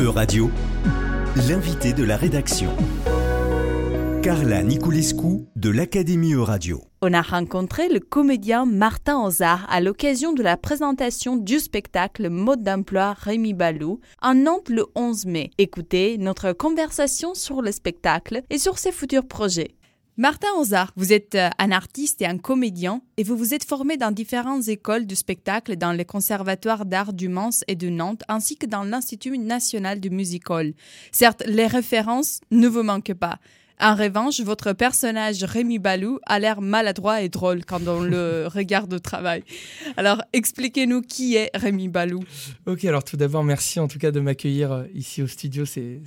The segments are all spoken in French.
E-Radio, l'invité de la rédaction. Carla Niculescu de l'Académie E-Radio. On a rencontré le comédien Martin Ozard à l'occasion de la présentation du spectacle Mode d'emploi Rémi Balou en Nantes le 11 mai. Écoutez notre conversation sur le spectacle et sur ses futurs projets. Martin Ozard, vous êtes euh, un artiste et un comédien et vous vous êtes formé dans différentes écoles de spectacle dans les conservatoires d'art du Mans et de Nantes ainsi que dans l'Institut national du music hall. Certes, les références ne vous manquent pas. En revanche, votre personnage Rémi Balou a l'air maladroit et drôle quand on le regarde au travail. Alors, expliquez-nous qui est Rémi Balou. Ok, alors tout d'abord, merci en tout cas de m'accueillir euh, ici au studio. C'est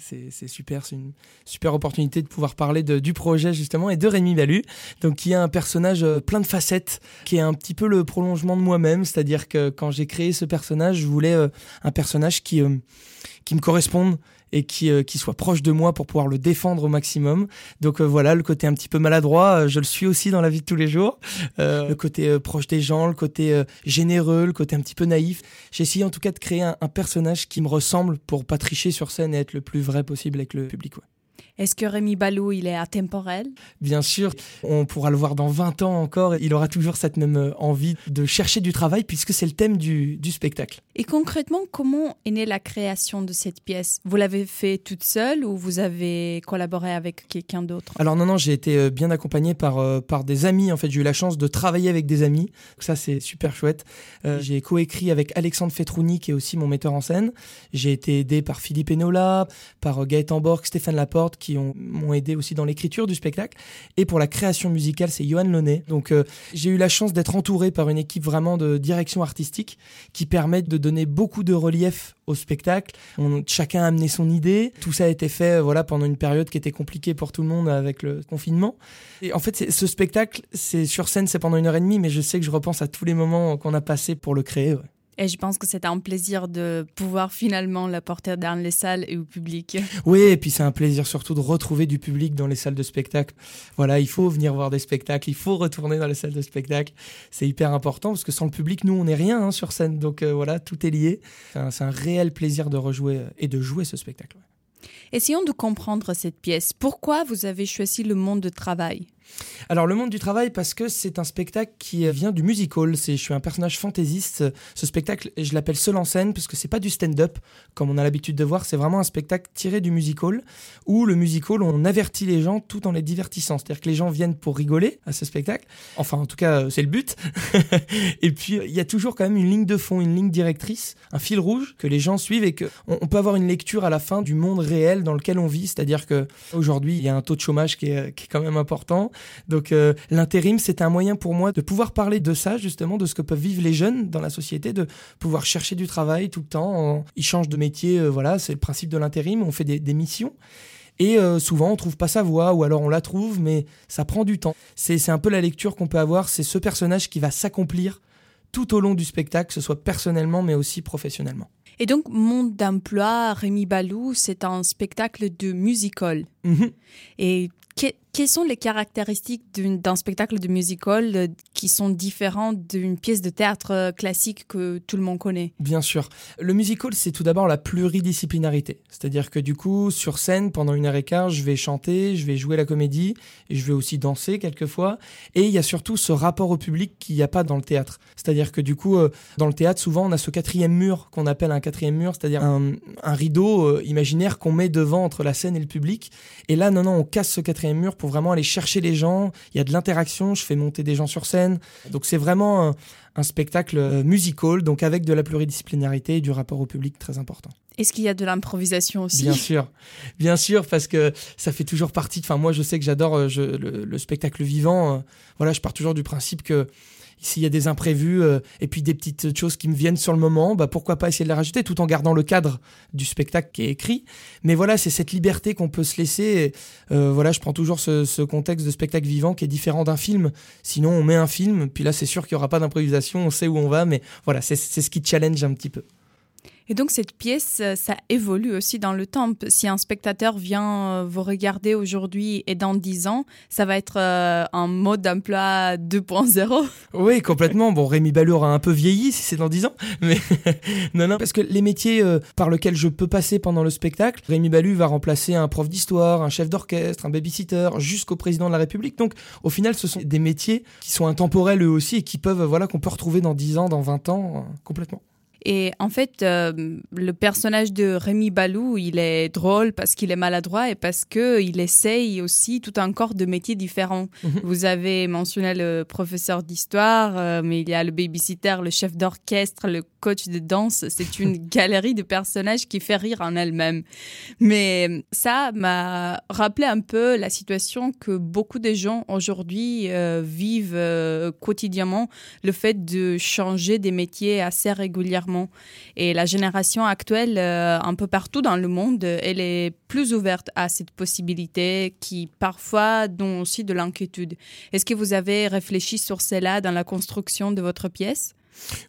super, c'est une super opportunité de pouvoir parler de, du projet justement et de Rémi Balou, donc qui est un personnage euh, plein de facettes, qui est un petit peu le prolongement de moi-même. C'est-à-dire que quand j'ai créé ce personnage, je voulais euh, un personnage qui qui me corresponde et qui, euh, qui soit proche de moi pour pouvoir le défendre au maximum. Donc euh, voilà, le côté un petit peu maladroit, euh, je le suis aussi dans la vie de tous les jours. le côté proche des gens, le côté généreux, le côté un petit peu naïf. J'ai essayé en tout cas de créer un, personnage qui me ressemble pour pas tricher sur scène et être le plus vrai possible avec le public. Est-ce que Rémi Balou, il est atemporel Bien sûr, on pourra le voir dans 20 ans encore. Il aura toujours cette même euh, envie de chercher du travail puisque c'est le thème du, du, spectacle. Et concrètement, comment est née la création de cette pièce? Vous l'avez fait toute seule ou vous avez collaboré avec quelqu'un d'autre? Alors non, non, j'ai été euh, bien accompagné par, euh, par des amis. En fait, j'ai eu la chance de travailler avec des amis. ça, c'est super chouette. j'ai coécrit avec Alexandre Fetrouni, qui est aussi mon metteur en scène. J'ai été aidé par Philippe Enola, par Gaëtan Borg, Stéphane Laporte, qui m'ont aidé aussi dans l'écriture du spectacle. Et pour la création musicale, c'est Johan Launay. Donc euh, j'ai eu la chance d'être entouré par une équipe vraiment de direction artistique qui permet de donner beaucoup de relief au spectacle. Chacun a amené son idée. Tout ça a été fait euh, voilà pendant une période qui était compliquée pour tout le monde avec le confinement. Et en fait, ce spectacle, c'est sur scène, c'est pendant une heure et demie, mais je sais que je repense à tous les moments qu'on a passés pour le créer. Et je pense que c'est un plaisir de pouvoir finalement la porter dans les salles et au public. Oui, et puis c'est un plaisir surtout de retrouver du public dans les salles de spectacle. Voilà, il faut venir voir des spectacles, il faut retourner dans les salles de spectacle. C'est hyper important parce que sans le public, nous, on n'est rien hein, sur scène. Donc euh, voilà, tout est lié. C'est un, réel plaisir de rejouer euh, et de jouer ce spectacle. Essayons de comprendre cette pièce. Pourquoi vous avez choisi le monde de travail? Alors le monde du travail parce que c'est un spectacle qui vient du musical. C'est je suis un personnage fantaisiste. Ce spectacle, je l'appelle seul en scène parce que c'est pas du stand-up comme on a l'habitude de voir. C'est vraiment un spectacle tiré du musical où le musical on avertit les gens tout en les divertissant. C'est-à-dire que les gens viennent pour rigoler à ce spectacle. Enfin en tout cas c'est le but. et puis il y a toujours quand même une ligne de fond, une ligne directrice, un fil rouge que les gens suivent et que on, peut avoir une lecture à la fin du monde réel dans lequel on vit. C'est-à-dire que aujourd'hui il y a un taux de chômage qui est, qui est quand même important. Donc euh, l'intérim, c'est un moyen pour moi de pouvoir parler de ça, justement, de ce que peuvent vivre les jeunes dans la société, de pouvoir chercher du travail tout le temps. Ils changent de métier, euh, voilà, c'est le principe de l'intérim, on fait des, missions. Et euh, souvent, on trouve pas sa voix, ou alors on la trouve, mais ça prend du temps. C'est un peu la lecture qu'on peut avoir, c'est ce personnage qui va s'accomplir tout au long du spectacle, que ce soit personnellement, mais aussi professionnellement. Et donc, Monde d'emploi, Rémi Balou, c'est un spectacle de musical. Mm-hmm. Et quelles sont les caractéristiques d'un spectacle de musical euh, qui sont différentes d'une pièce de théâtre euh, classique que tout le monde connaît? Bien sûr. Le musical, c'est tout d'abord la pluridisciplinarité. C'est-à-dire que du coup, sur scène, pendant une heure et quart, je vais chanter, je vais jouer la comédie, et je vais aussi danser quelquefois. Et il y a surtout ce rapport au public qu'il n'y a pas dans le théâtre. C'est-à-dire que du coup, euh, dans le théâtre, souvent, on a ce quatrième mur qu'on appelle un quatrième mur, c'est-à-dire un, rideau imaginaire qu'on met devant entre la scène et le public. Et là, non, non, on casse ce quatrième mur pour vraiment aller chercher les gens. Il y a de l'interaction, je fais monter des gens sur scène. Donc c'est vraiment un, spectacle euh, musical, donc avec de la pluridisciplinarité et du rapport au public très important. Est-ce qu'il y a de l'improvisation aussi? Bien sûr, bien sûr, parce que ça fait toujours partie. Enfin, moi, je sais que j'adore euh, le, le, spectacle vivant. Euh, voilà, je pars toujours du principe que s'il y a des imprévus euh, et puis des petites choses qui me viennent sur le moment, bah pourquoi pas essayer de les rajouter tout en gardant le cadre du spectacle qui est écrit. Mais voilà, c'est cette liberté qu'on peut se laisser. Euh, voilà, je prends toujours ce, contexte de spectacle vivant qui est différent d'un film. Sinon, on met un film, puis là, c'est sûr qu'il n'y aura pas d'improvisation, on sait où on va, mais voilà, c'est ce qui challenge un petit peu. Et donc cette pièce, euh, ça évolue aussi dans le temps. Si un spectateur vient euh, vous regarder aujourd'hui et dans 10 ans, ça va être euh, un mode d'emploi 2.0 Oui, complètement. Bon, Rémi Ballot aura un peu vieilli si c'est dans 10 ans, mais non, non, parce que les métiers par lesquels je peux passer pendant le spectacle, Rémi Ballu va remplacer un prof d'histoire, un chef d'orchestre, un babysitter, jusqu'au président de la République. Donc, au final, ce sont des métiers qui sont intemporels eux aussi et qui peuvent, voilà, qu'on peut retrouver dans 10 ans, dans 20 ans, complètement. Et en fait, euh, le personnage de Rémi Balou, il est drôle parce qu'il est maladroit et parce qu'il essaye aussi tout un corps de métiers différents. Mhm. Vous avez mentionné le professeur d'histoire, euh, mais il y a le babysitter, le chef d'orchestre, le coach de danse. C'est une galerie de personnages qui fait rire en elle-même. Mais ça m'a rappelé un peu la situation que beaucoup de gens aujourd'hui euh, vivent quotidiennement, le fait de changer des métiers assez régulièrement et la génération actuelle, euh, un peu partout dans le monde, elle est plus ouverte à cette possibilité qui parfois donne aussi de l'inquiétude. Est-ce que vous avez réfléchi sur cela dans la construction de votre pièce?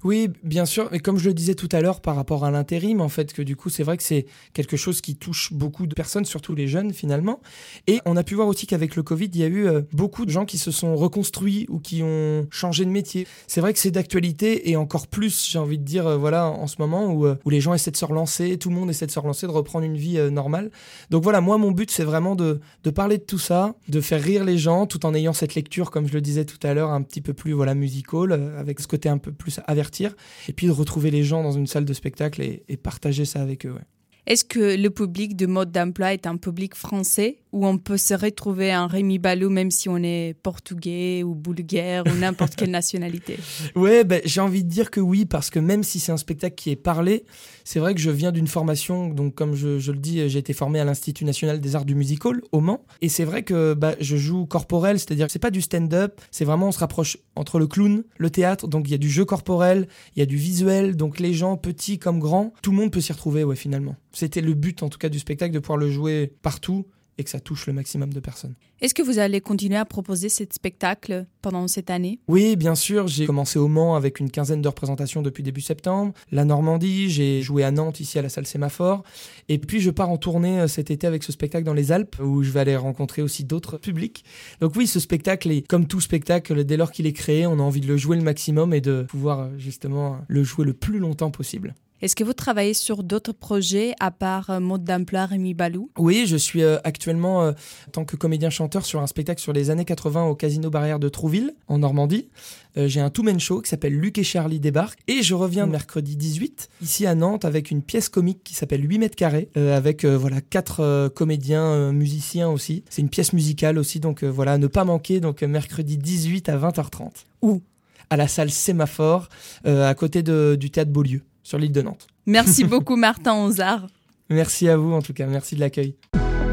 Oui, bien sûr. Mais comme je le disais tout à l'heure par rapport à l'intérim, en fait, que du coup, c'est vrai que c'est quelque chose qui touche beaucoup de personnes, surtout les jeunes finalement. Et on a pu voir aussi qu'avec le Covid, il y a eu euh, beaucoup de gens qui se sont reconstruits ou qui ont changé de métier. C'est vrai que c'est d'actualité et encore plus, j'ai envie de dire, euh, voilà, en ce moment où, euh, où les gens essaient de se relancer, tout le monde essaie de se relancer, de reprendre une vie normale. Donc voilà, moi, mon but, c'est vraiment de, de parler de tout ça, de faire rire les gens, tout en ayant cette lecture, comme je le disais tout à l'heure, un petit peu plus voilà musical, avec ce côté un peu plus avertir, et puis de retrouver les gens dans une salle de spectacle et, partager ça avec eux. Est-ce que le public de mode d'emploi est un public français où on peut se retrouver un Rémi Balou même si on est portugais ou bulgare ou n'importe quelle nationalité? Ouais, ben, j'ai envie de dire que oui, parce que même si c'est un spectacle qui est parlé, c'est vrai que je viens d'une formation, donc comme je, le dis, j'ai été formé à l'Institut national des arts du musical au Mans, et c'est vrai que bah, je joue corporel, c'est-à-dire que c'est pas du stand-up, c'est vraiment on se rapproche entre le clown, le théâtre, donc il y a du jeu corporel, il y a du visuel, donc les gens petits comme grands, tout le monde peut s'y retrouver, ouais, finalement. C'était le but en tout cas du spectacle de pouvoir le jouer partout et que ça touche le maximum de personnes. Est-ce que vous allez continuer à proposer ce spectacle pendant cette année? Oui, bien sûr. J'ai commencé au Mans avec une quinzaine de représentations depuis début septembre. La Normandie, j'ai joué à Nantes ici à la salle Sémaphore. Et puis je pars en tournée euh, cet été avec ce spectacle dans les Alpes où je vais aller rencontrer aussi d'autres publics. Donc oui, ce spectacle est comme tout spectacle, dès lors qu'il est créé, on a envie de le jouer le maximum et de pouvoir euh, justement le jouer le plus longtemps possible. Est-ce que vous travaillez sur d'autres projets à part euh, Mode d'emploi Rémi Balou? Oui, je suis euh, actuellement euh, en tant que comédien-chanteur sur un spectacle sur les années 80 au Casino Barrière de Trouville, en Normandie. J'ai un two-man show qui s'appelle Luc et Charlie débarquent. Et je reviens mercredi 18, ici à Nantes, avec une pièce comique qui s'appelle 8 mètres carrés, avec voilà quatre comédiens, musiciens aussi. C'est une pièce musicale aussi, donc voilà, ne pas manquer, donc mercredi 18 à 20h30. Où? À la salle Sémaphore, à côté du théâtre Beaulieu sur l'île de Nantes. Merci beaucoup Martin Onzard. Merci à vous en tout cas, merci de l'accueil.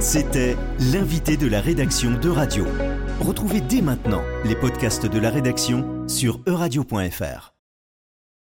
C'était l'invité de la rédaction de Radio. Retrouvez dès maintenant les podcasts de la rédaction sur euradio.fr.